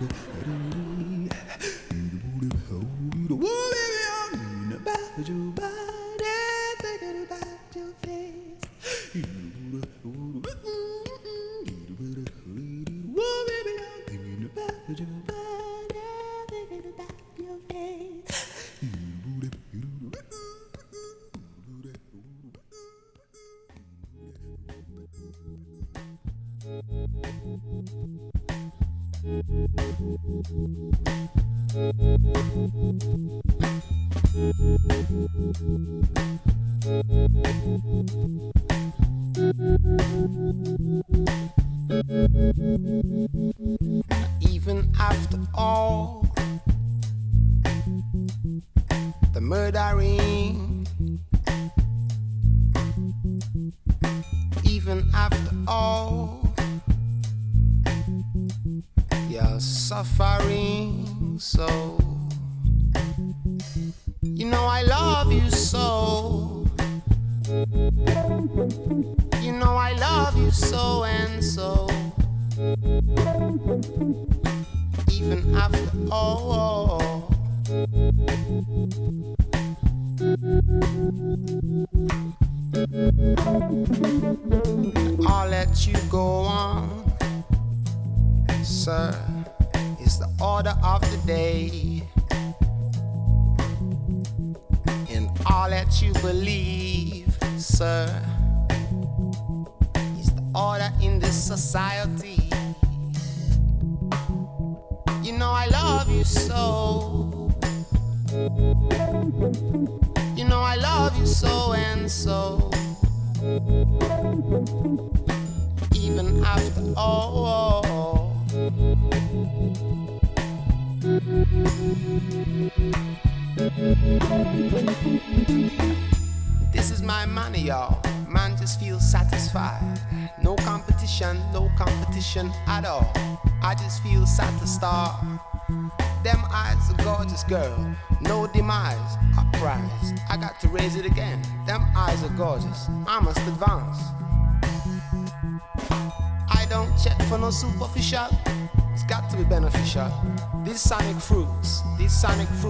ainda. Era um sonic fruits.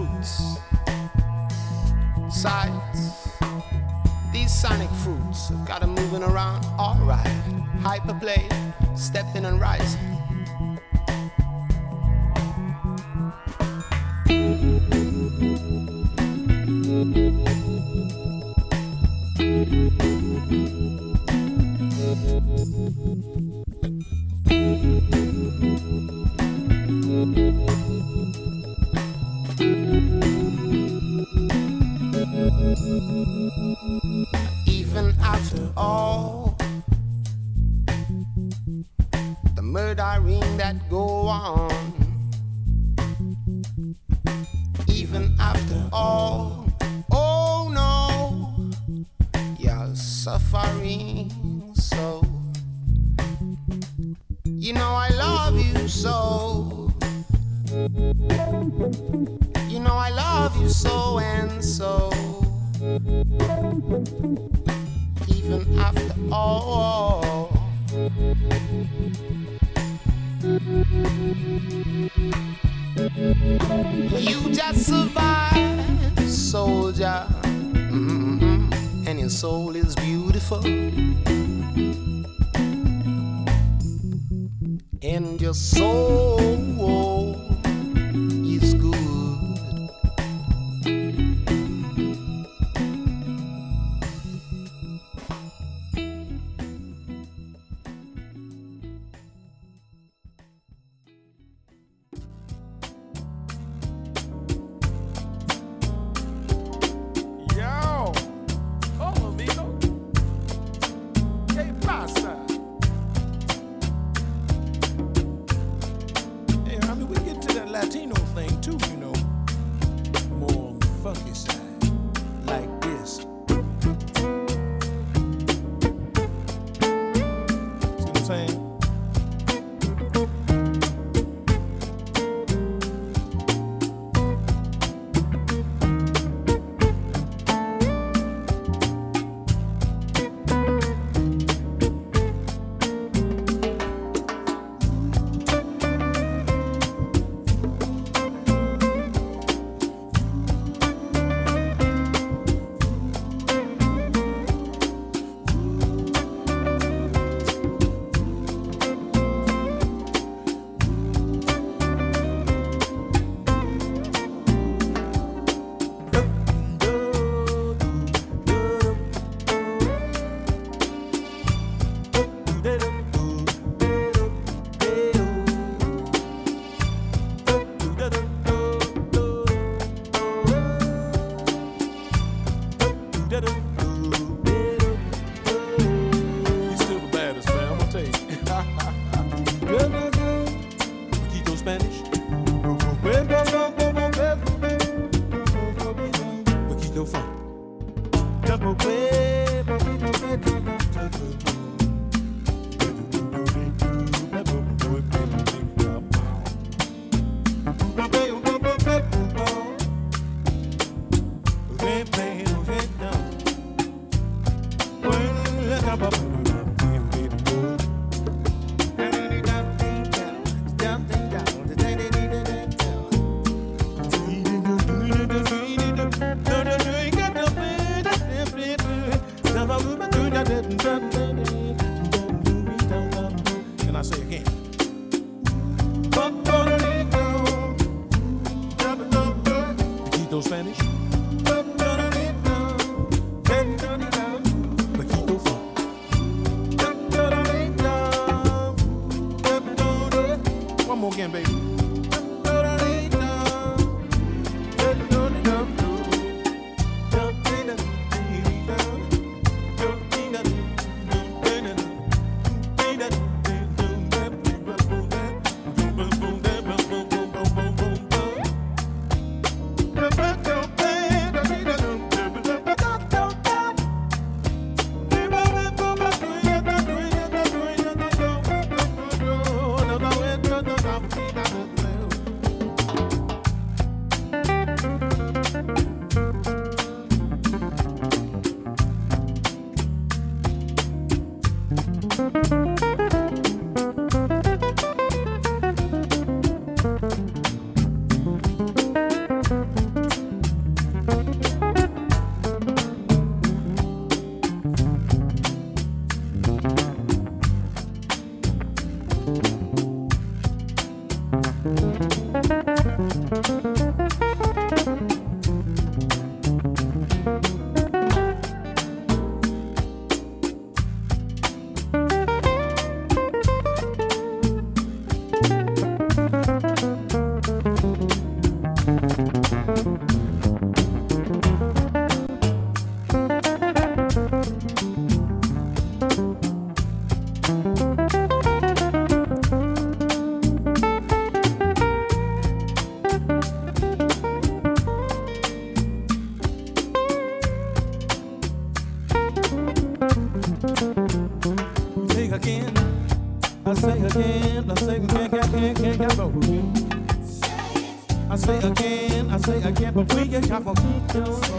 Oh,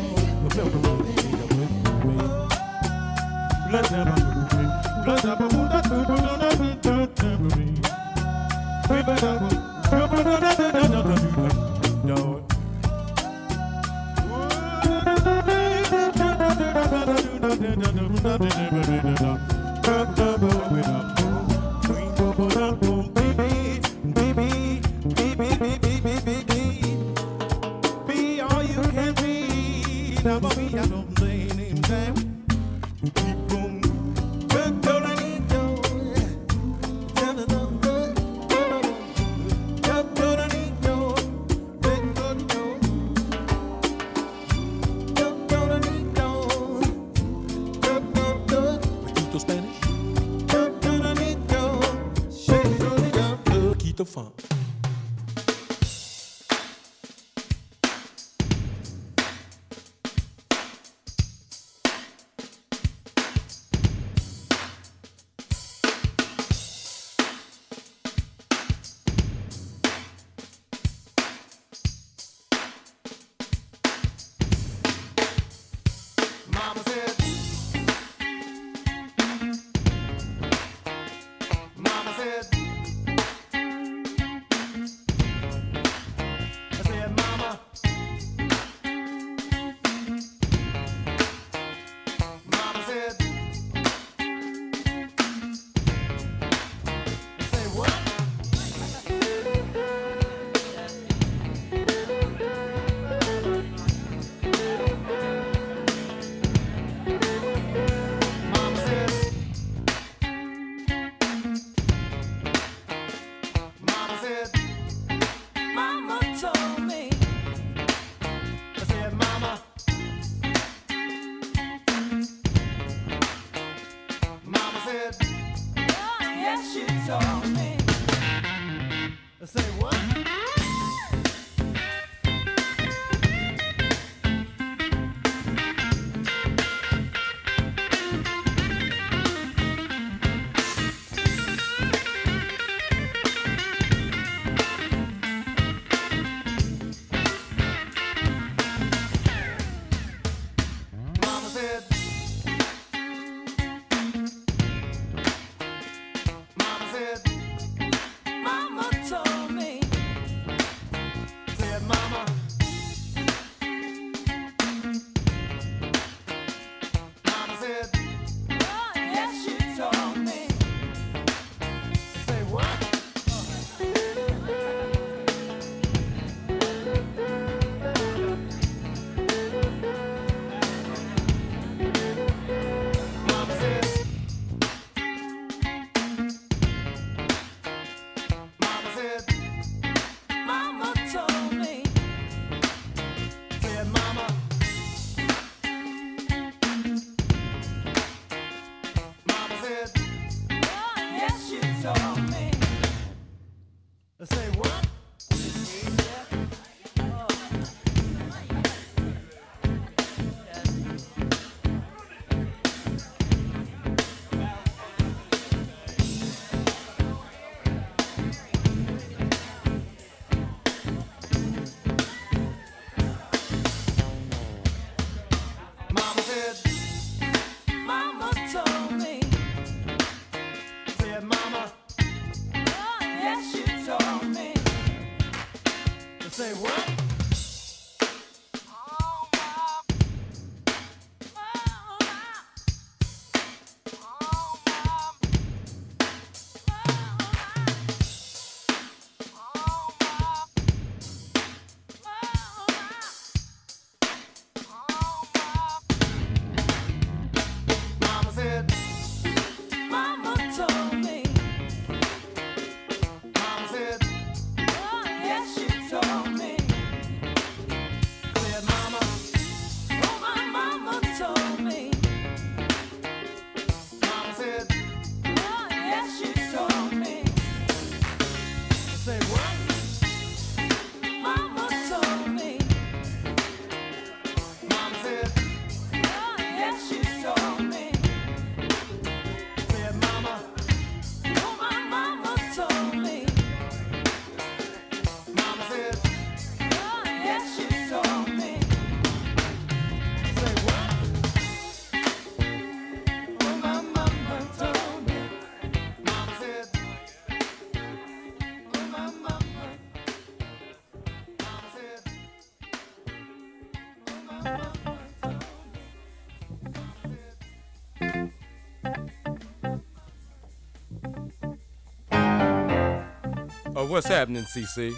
Oh, what's happening, CC?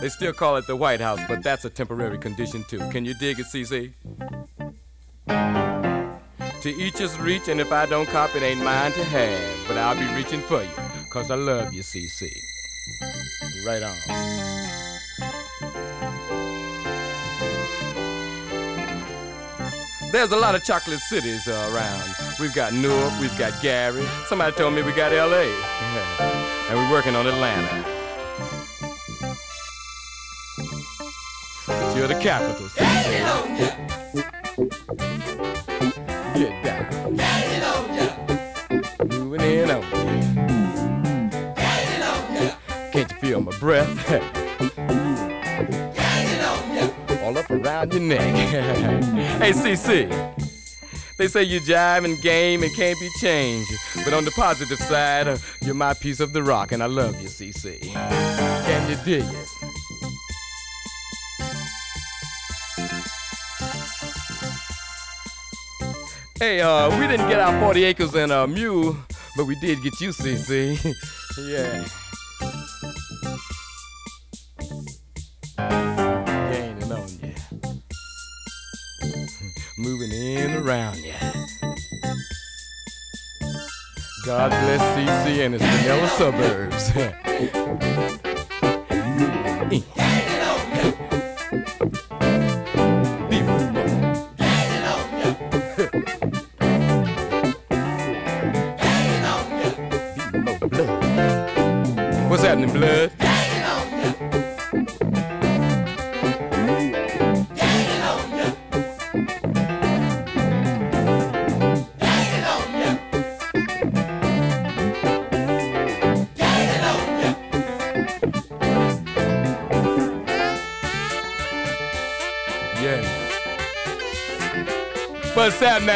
They still call it the White House, but that's a temporary condition too. Can you dig it, CC? To each his reach, and if I don't cop, it ain't mine to have. But I'll be reaching for you, cause I love you, CC. Right on. There's a lot of chocolate cities uh, around. We've got Newark, we've got Gary. Somebody told me we got LA. and we're working on Atlanta. You're the capital. Get down. Moving in on you. Can't you feel my breath? All up around your neck. hey, CC. They say you jive and game and can't be changed. But on the positive side, uh, you're my piece of the rock, and I love you, CC. Can you dig it? Hey, uh, we didn't get our 40 acres and a mule, but we did get you, CC. yeah. God bless CC and its vanilla suburbs.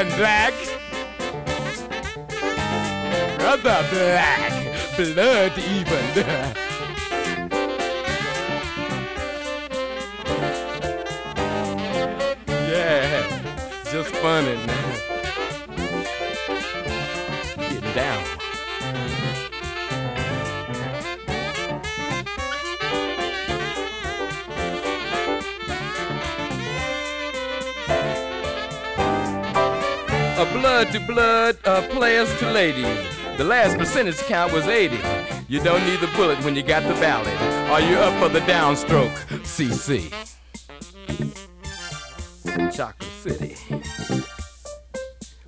Happening, black? Brother black, blood even. A blood to blood, uh, players to ladies. The last percentage count was 80. You don't need the bullet when you got the ballot. Are you up for the downstroke? CC. Chocolate City.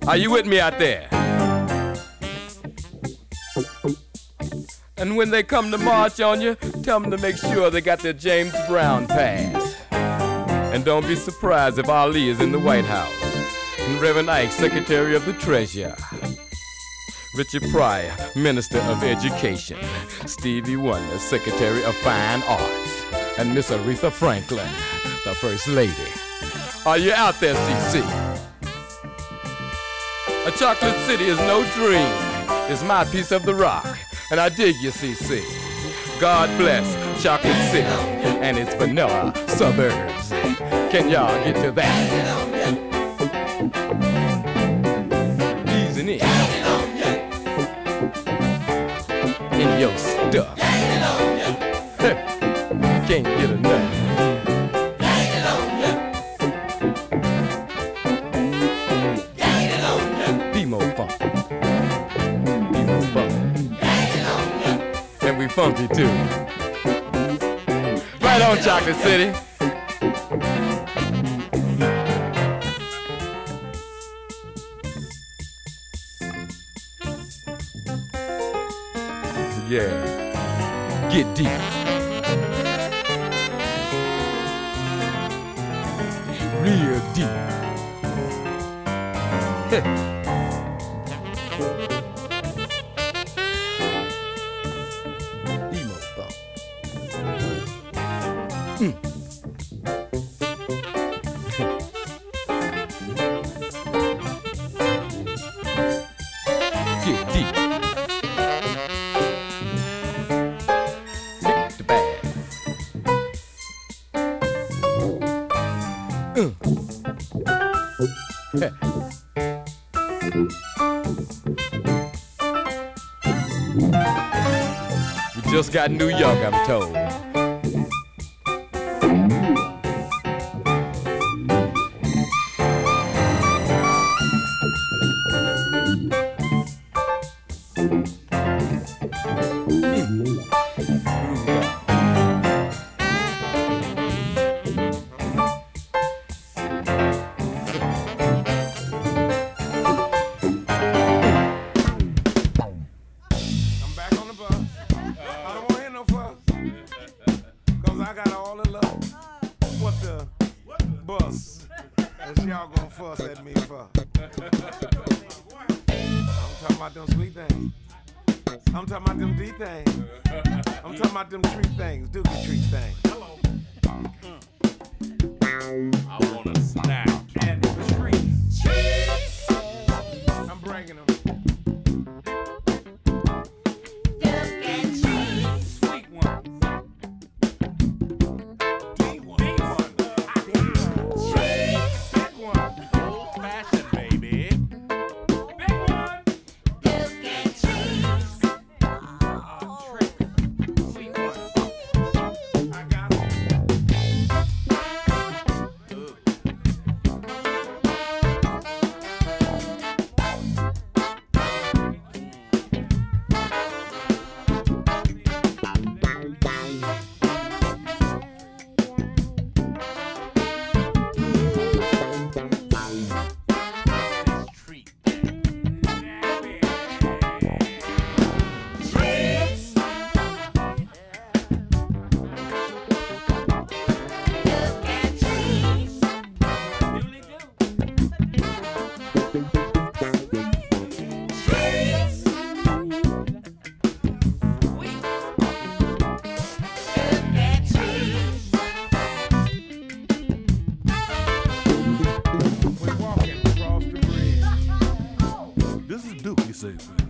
Are you with me out there? And when they come to march on you, tell them to make sure they got their James Brown pass. And don't be surprised if Ali is in the White House. Reverend Ike, Secretary of the Treasury. Richard Pryor, Minister of Education. Stevie Wonder, Secretary of Fine Arts. And Miss Aretha Franklin, the First Lady. Are you out there, CC? A chocolate city is no dream. It's my piece of the rock. And I dig you, CC. God bless Chocolate City and its vanilla suburbs. Can y'all get to that? Your stuff. Can't get enough. Funky too. Right on, Chocolate City. Yeah. Get deep. Got New York, I'm told. Is Duke,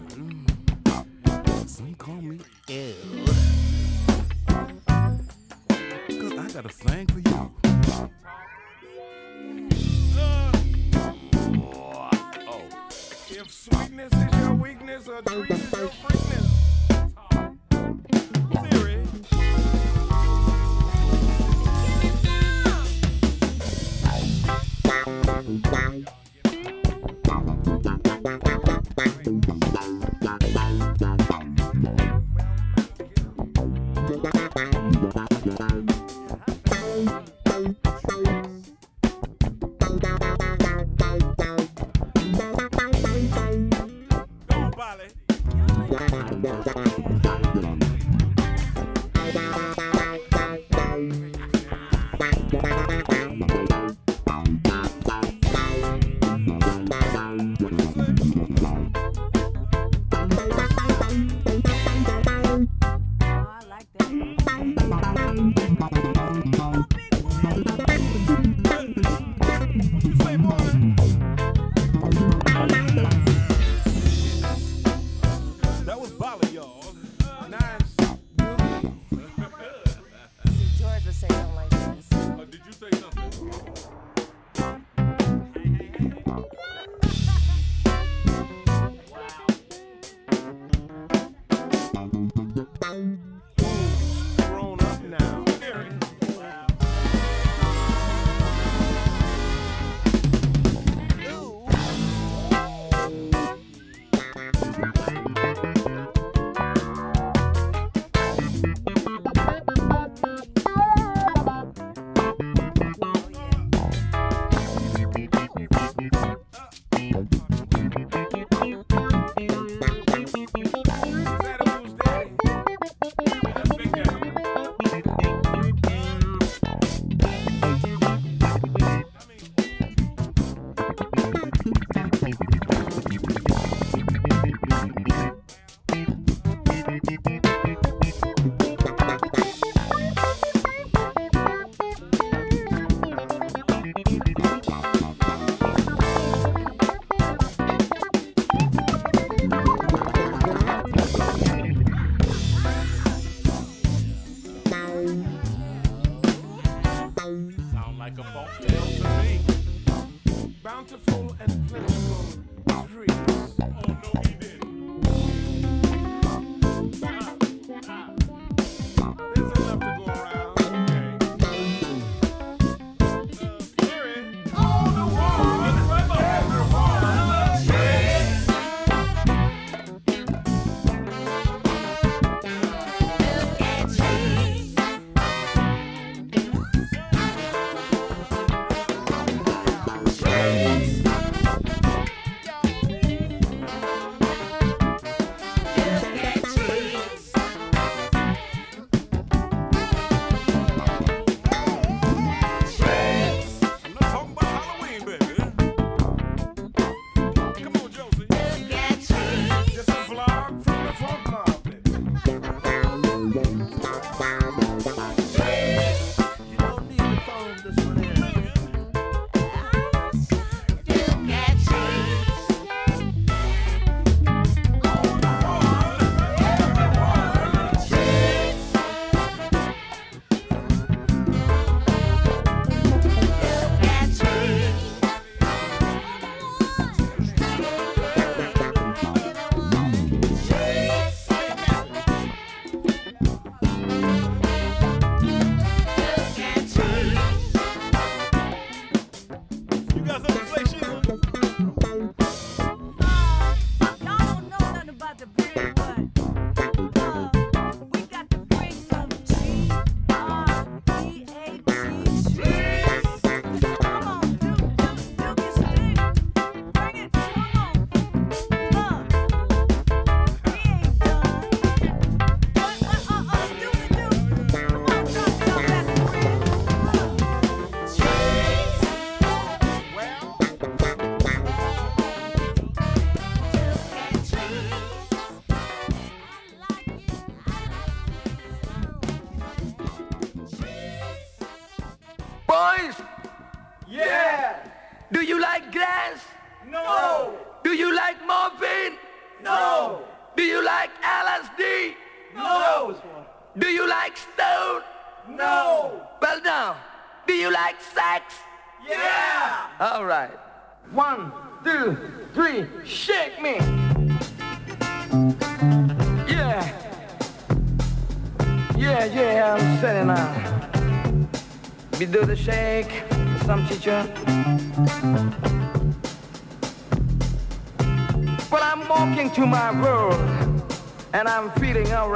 Wow.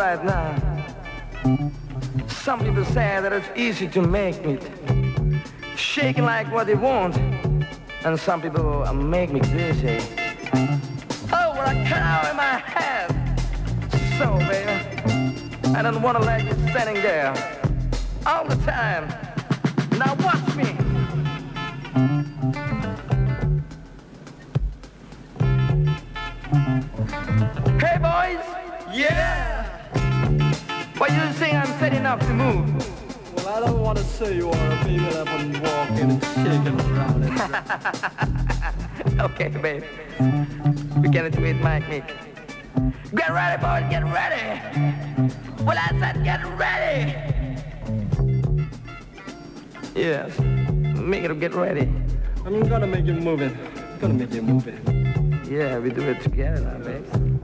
right now. Some people say that it's easy to make me shaking like what they want. And some people make me dizzy. Oh, what a cow in my head, So, baby, I don't want to let you standing there all the time. Now watch me. Hey, boys. Yeah. You saying I'm setting enough to move. Well, I don't want to say you are a baby that one walking, shaking around. Okay, babe. We can do it, Mike. Get ready, boys. Get ready. Well, I said get ready. Yes. Make it get ready. I'm gonna make it move it. I'm gonna make it move it. Yeah, we do it together babe.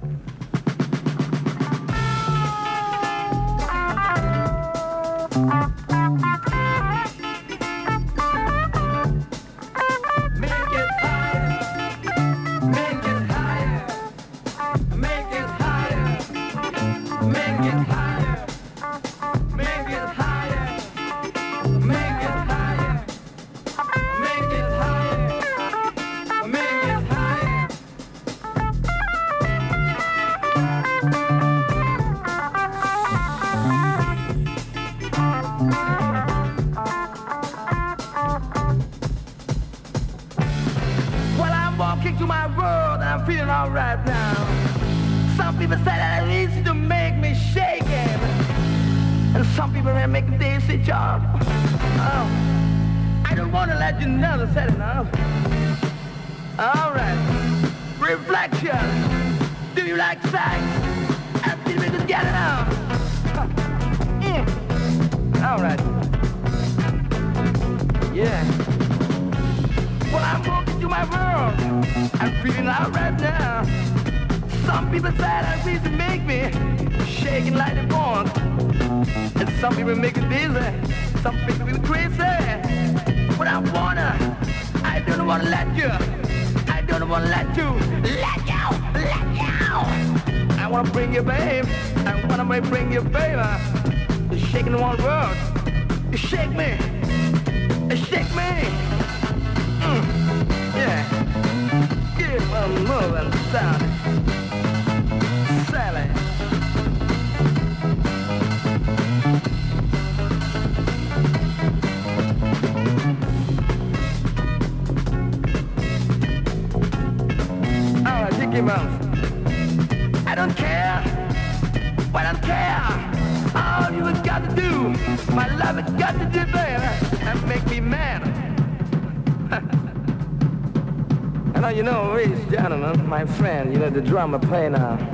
the drummer play now.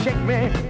shake me.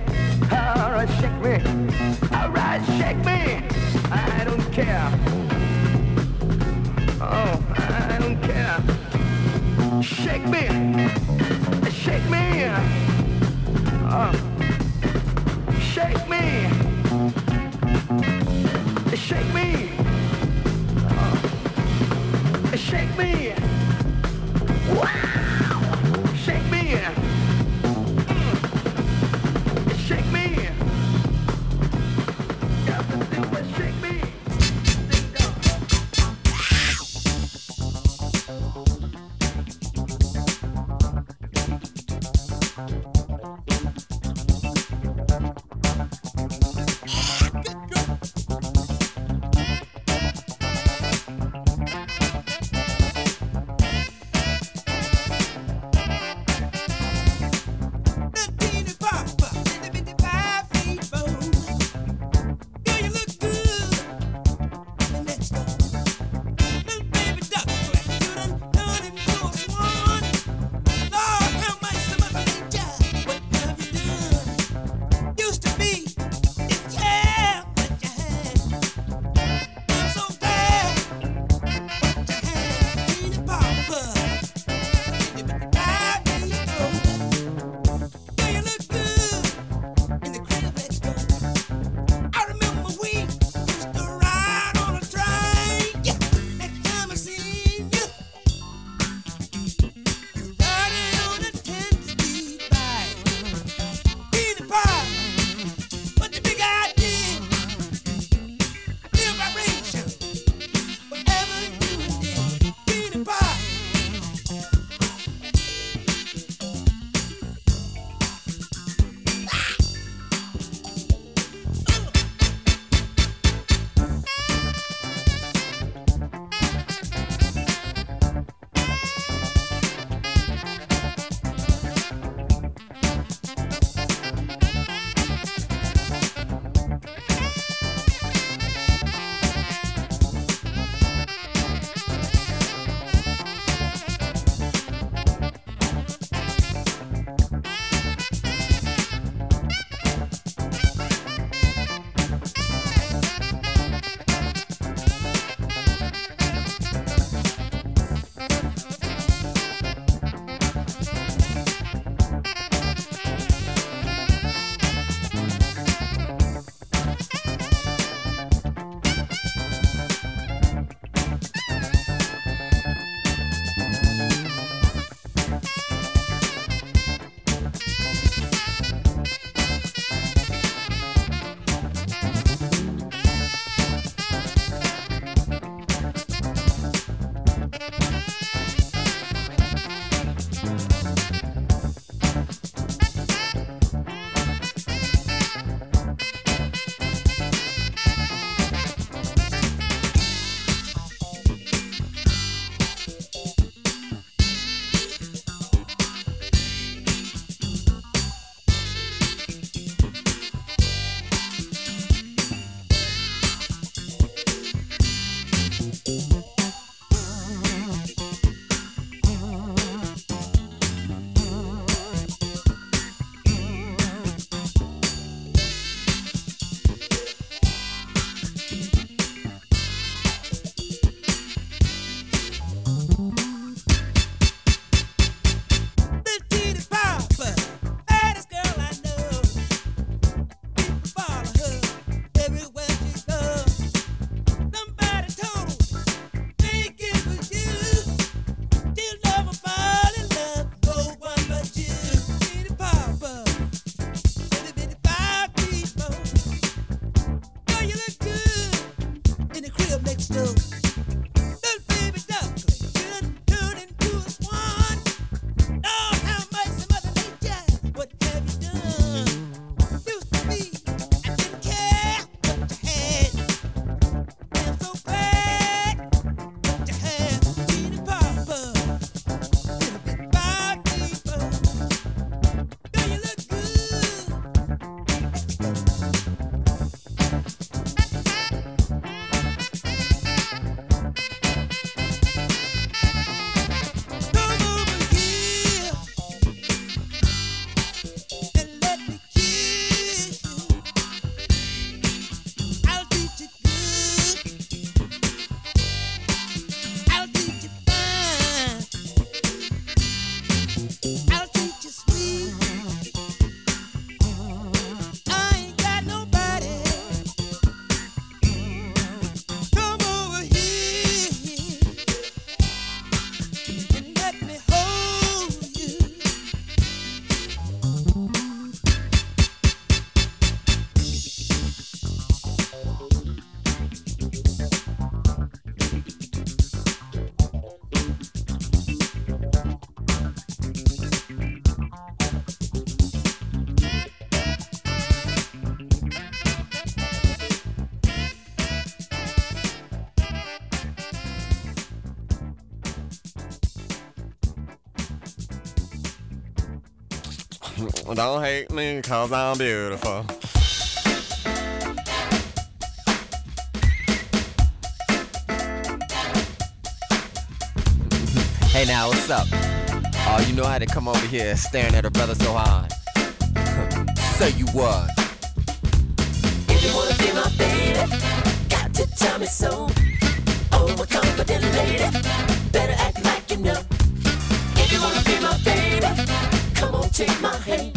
Don't hate me cause I'm beautiful. Hey now, what's up? Oh, you know how to come over here staring at a brother so hard. Say you what? If you wanna be my baby, got to tell me so. Oh, my confident lady, better act like you know. If you wanna be my baby, come on, take my hand.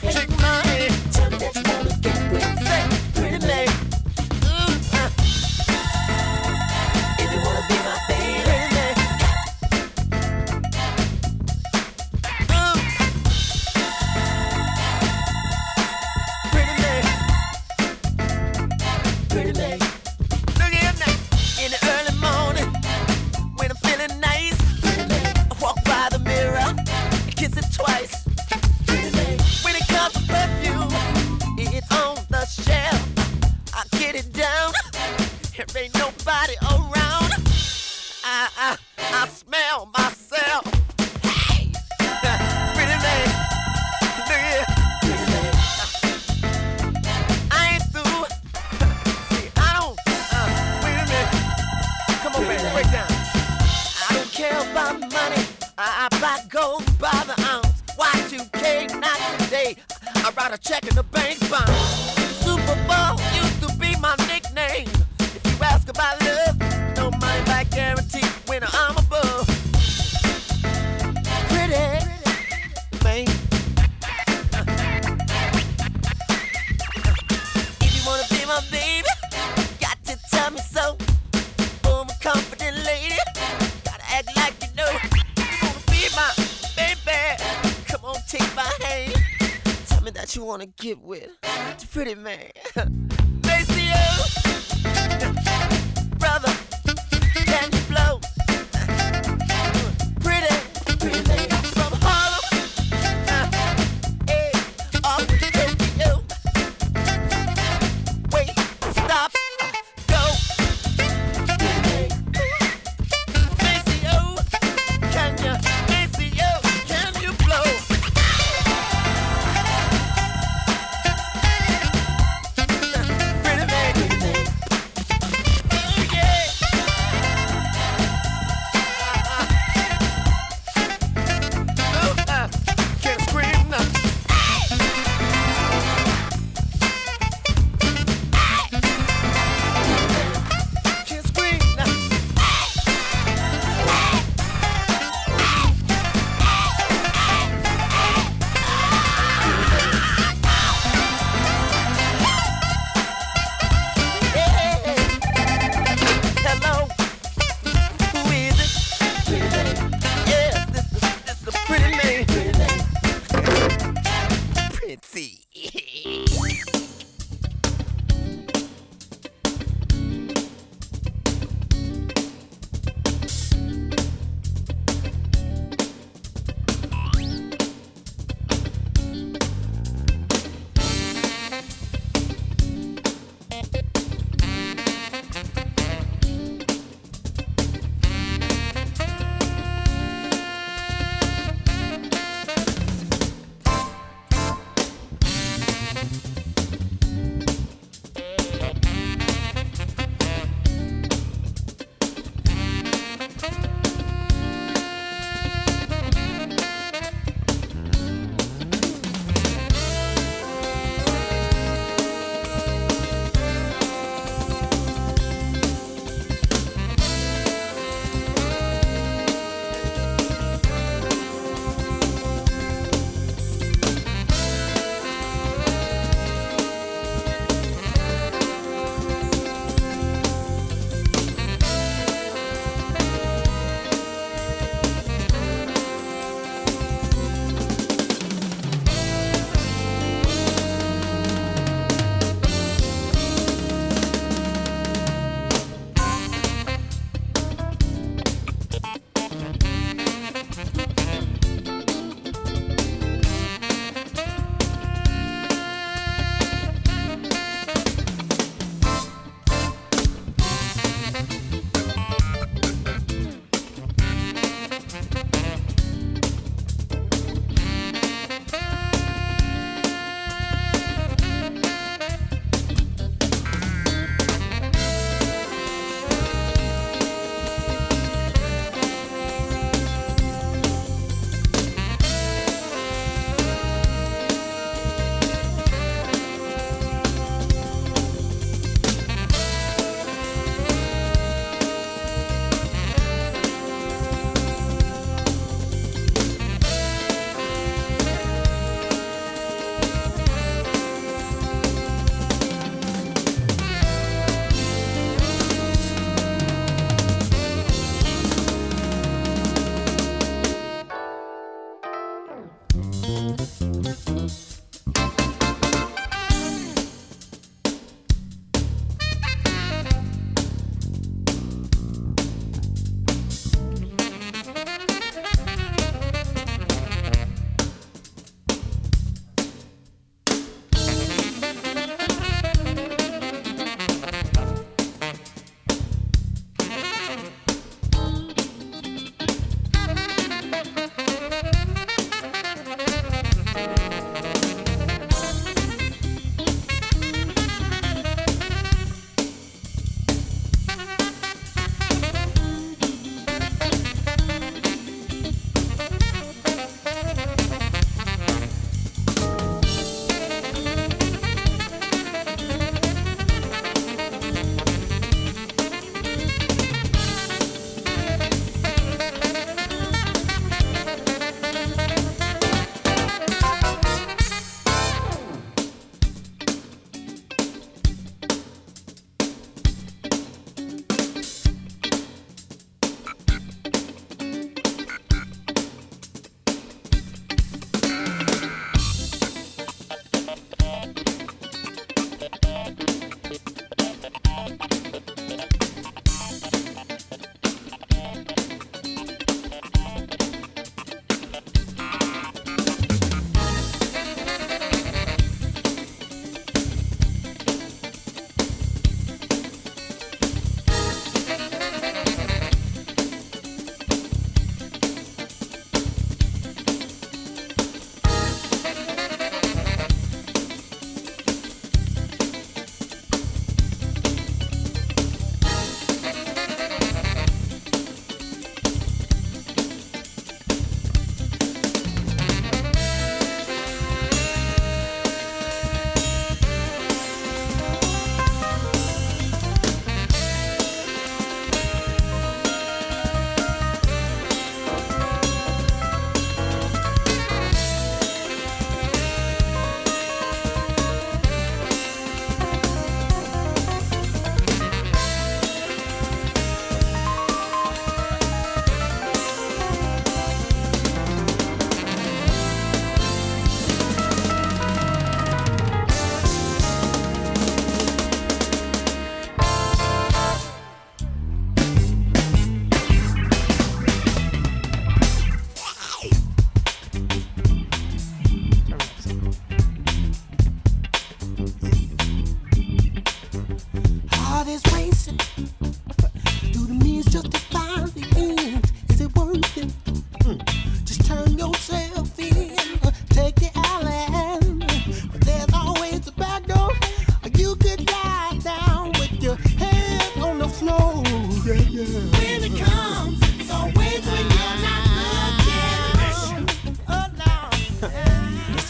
Shake my Nancy.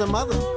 Some other.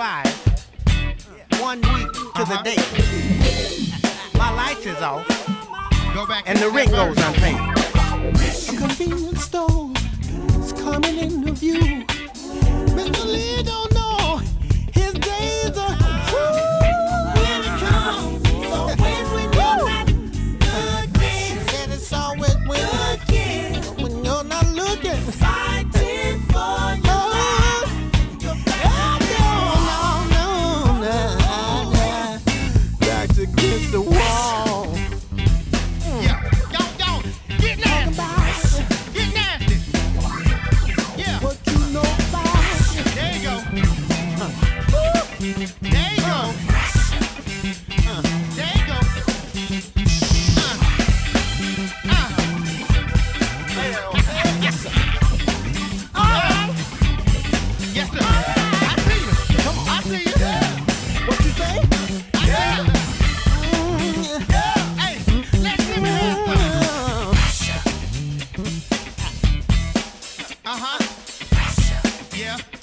Just huh. Yeah.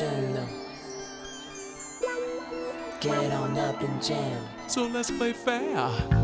jam though. Get on up and jam. So let's play fair.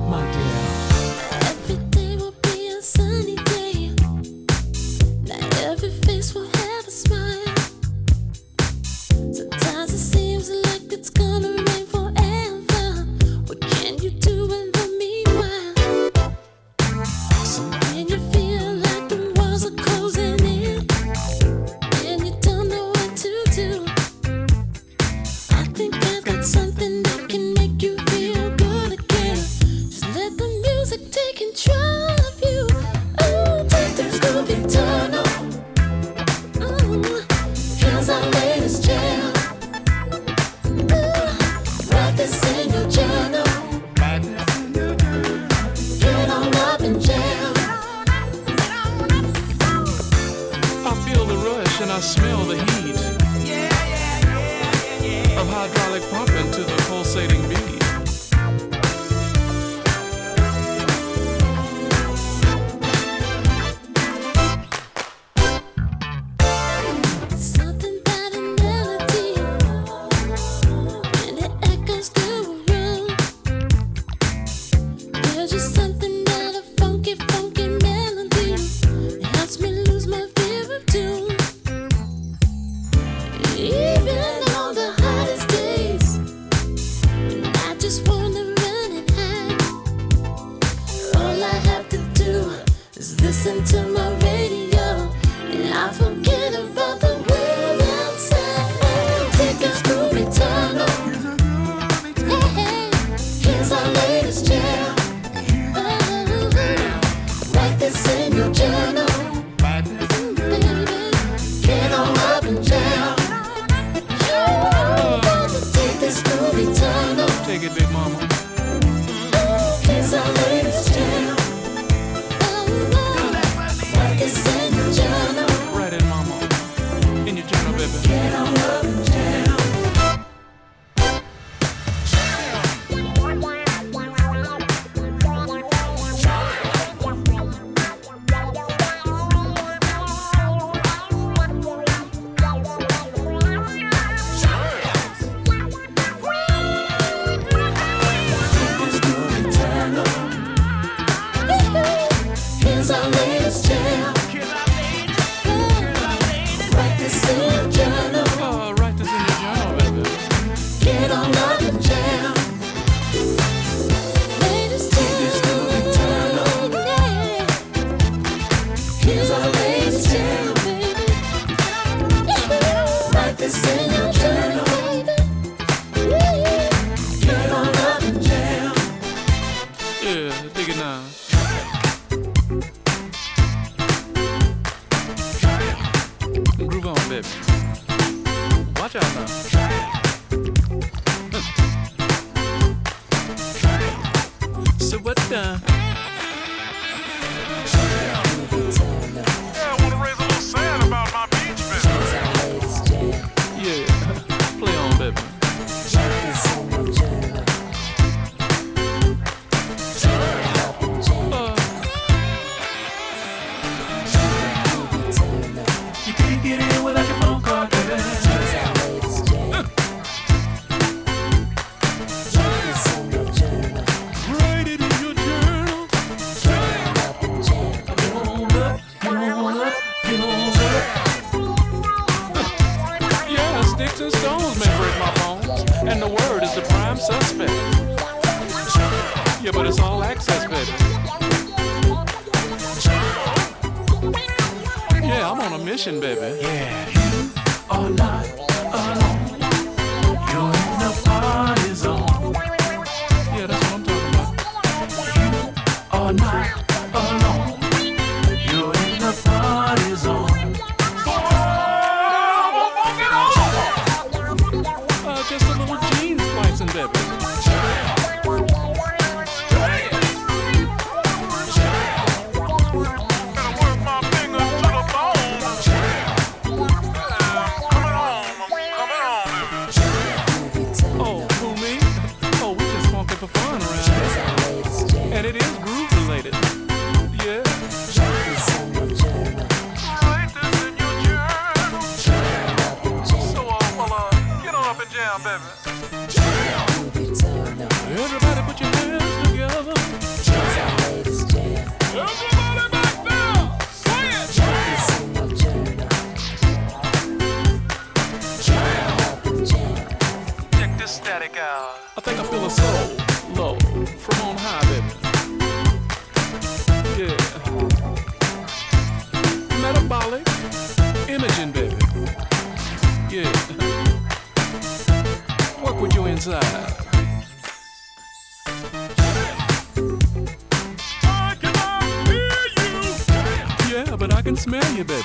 Can smell you, baby.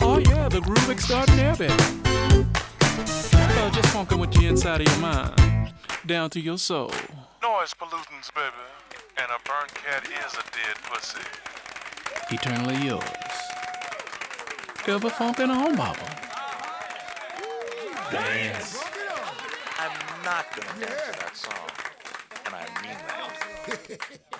Oh yeah, the groove is starting there, baby. Uh, just funkin' with you inside of your mind, down to your soul. Noise pollutants, baby. And a burnt cat is a dead pussy. Eternally yours. Ever funkin' on, Baba? Dance. I'm not gonna dance to that song. And I mean that.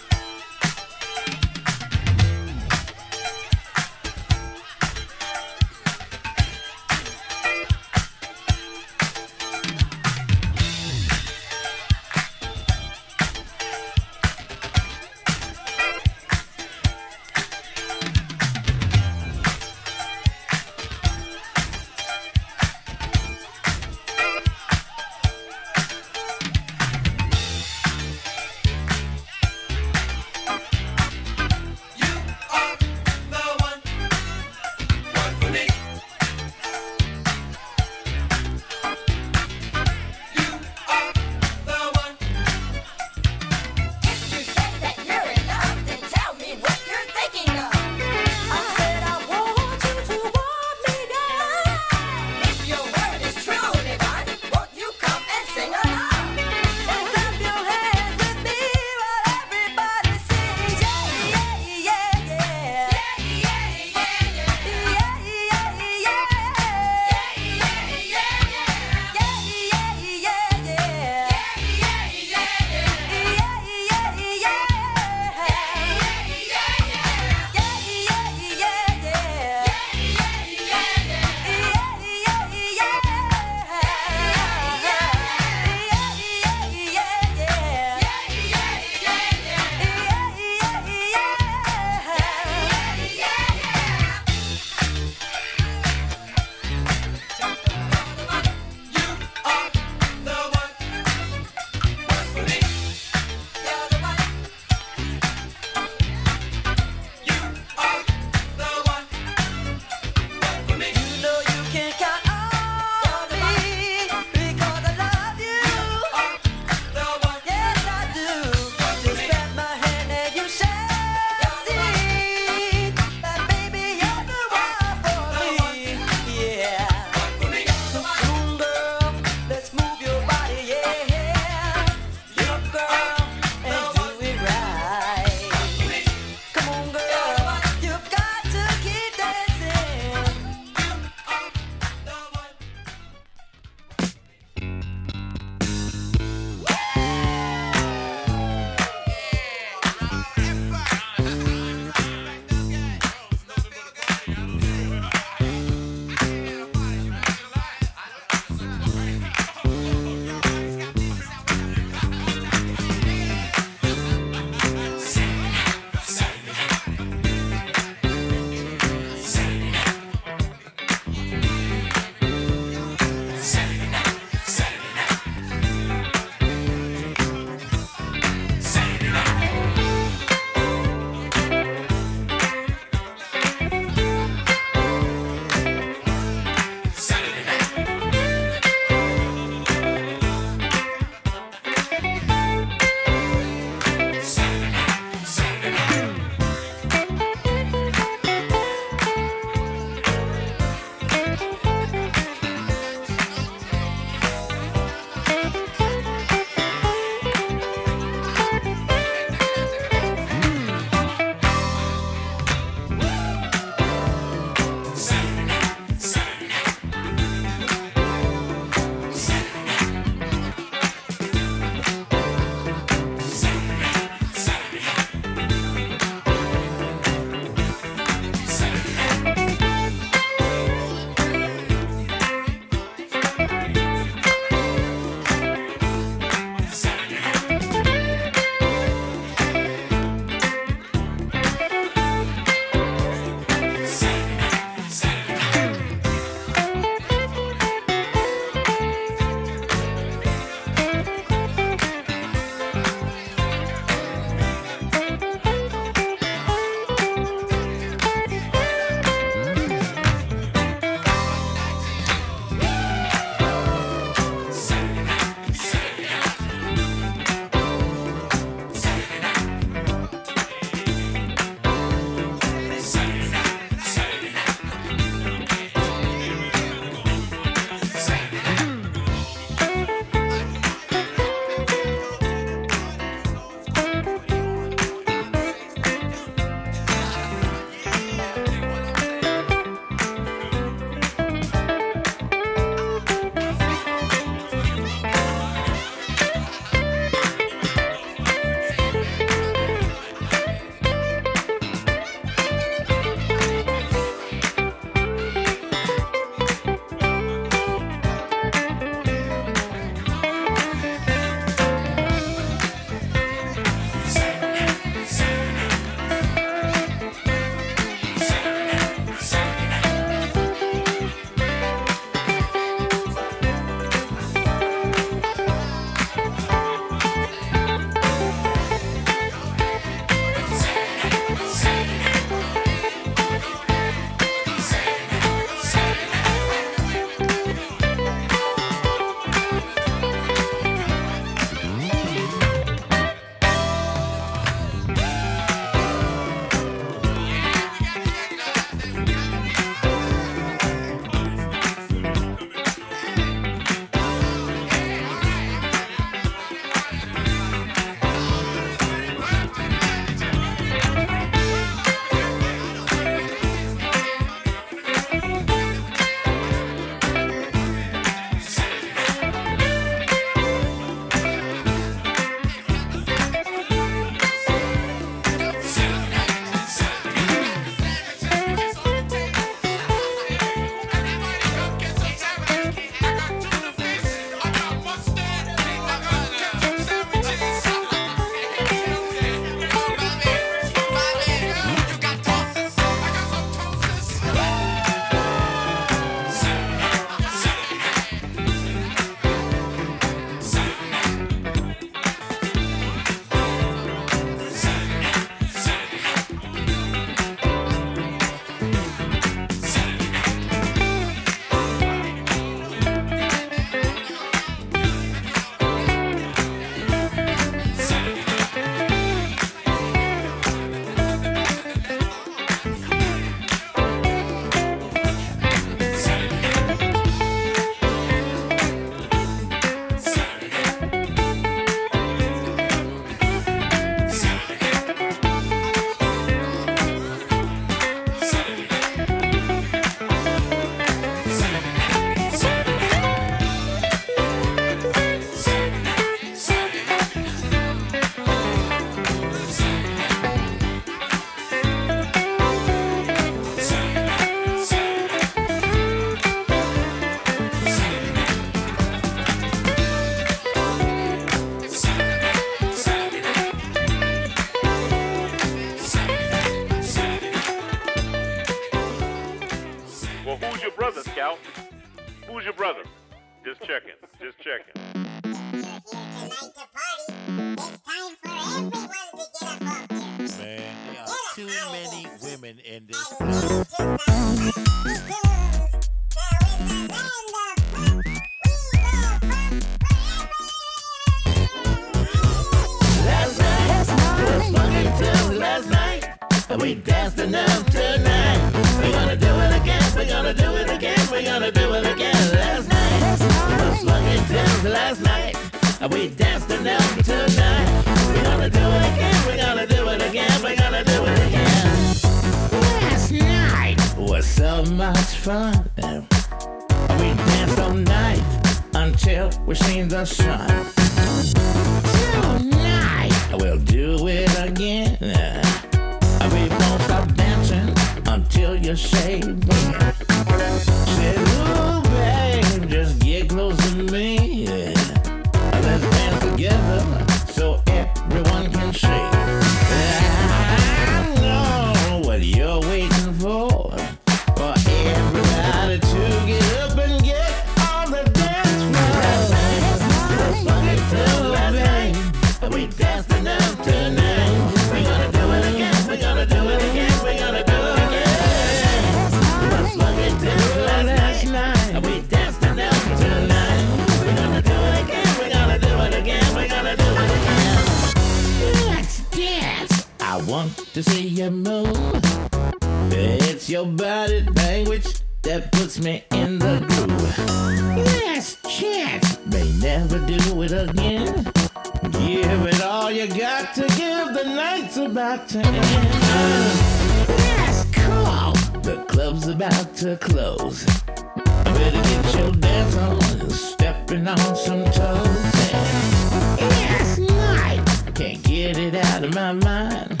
Get it out of my mind.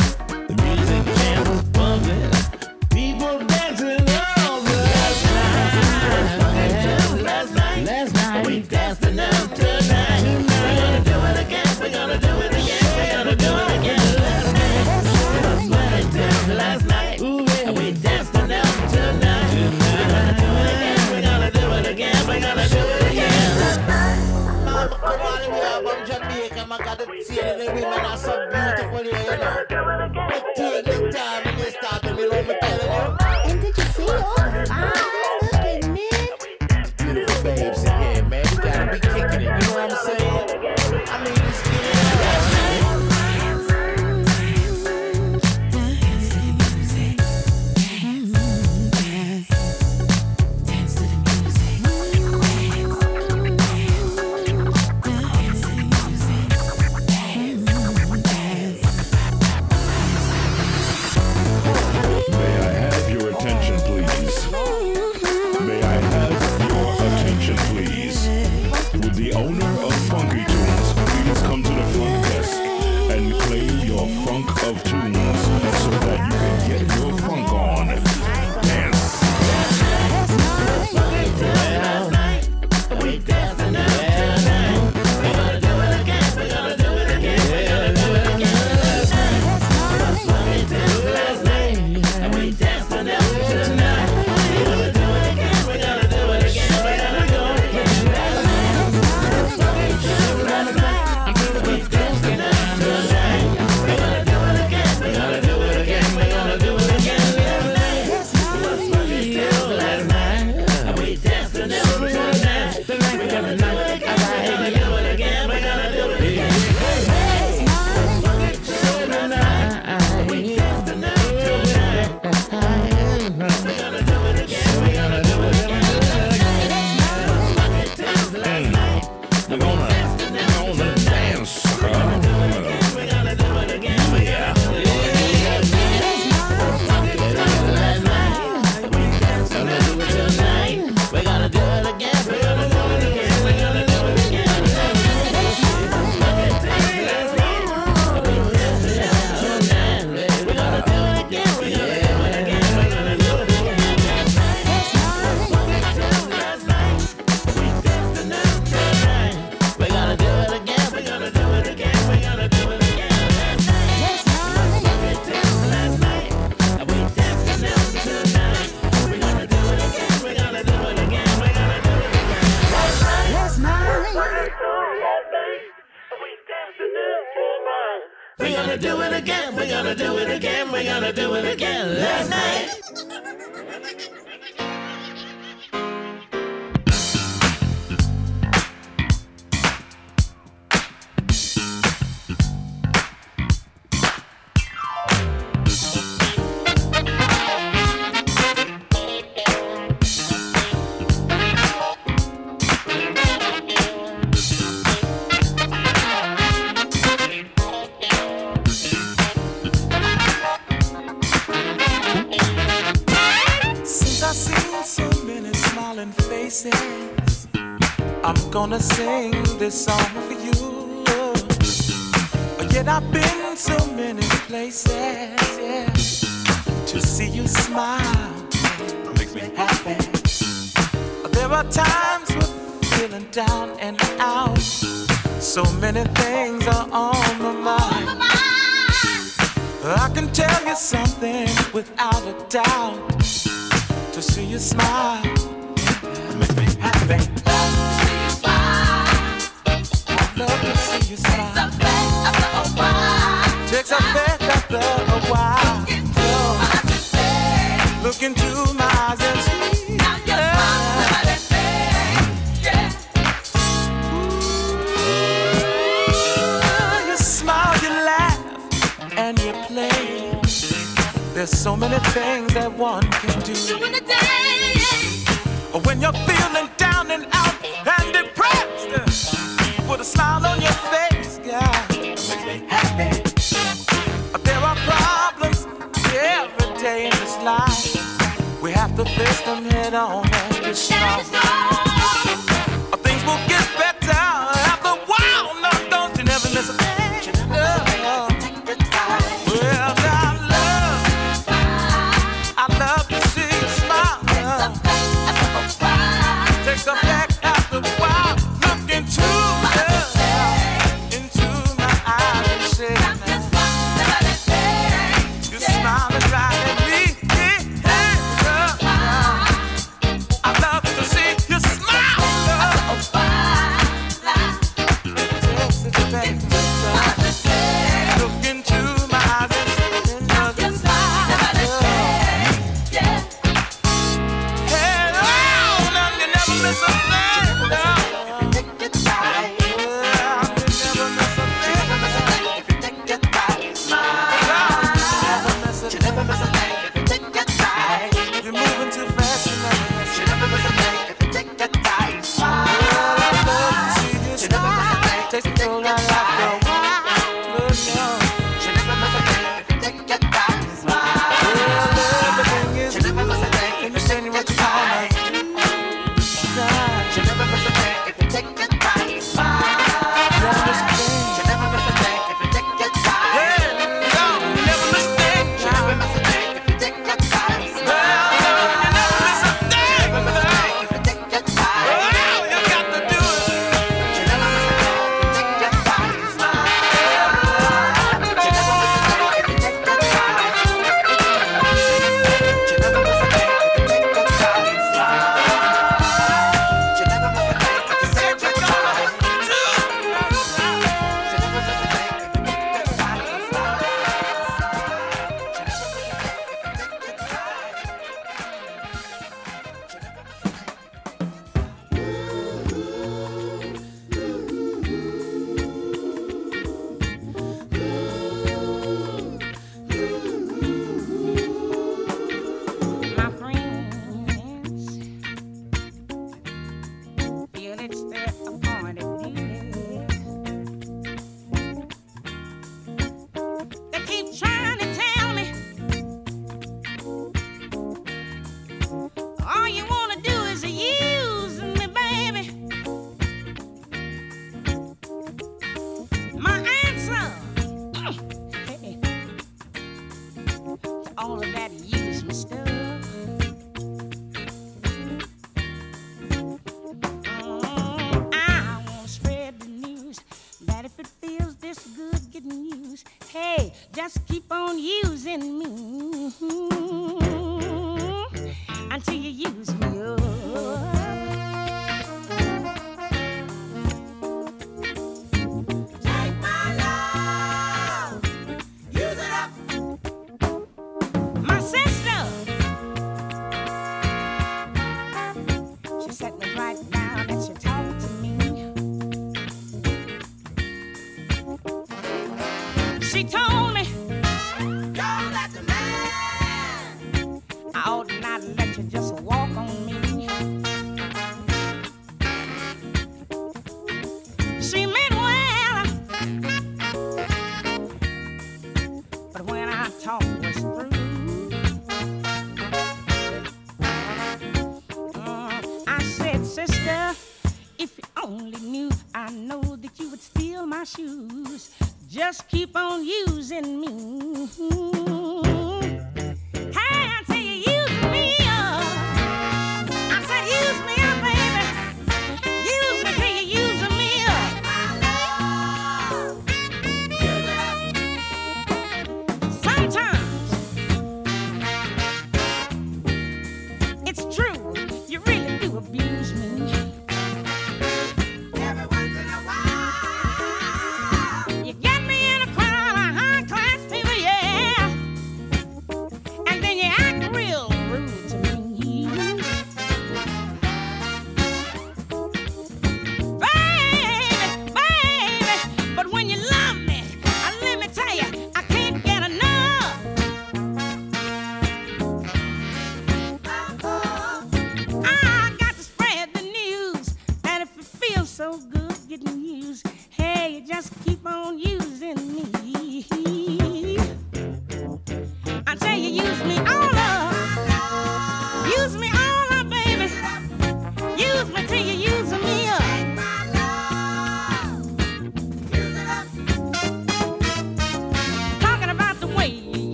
she told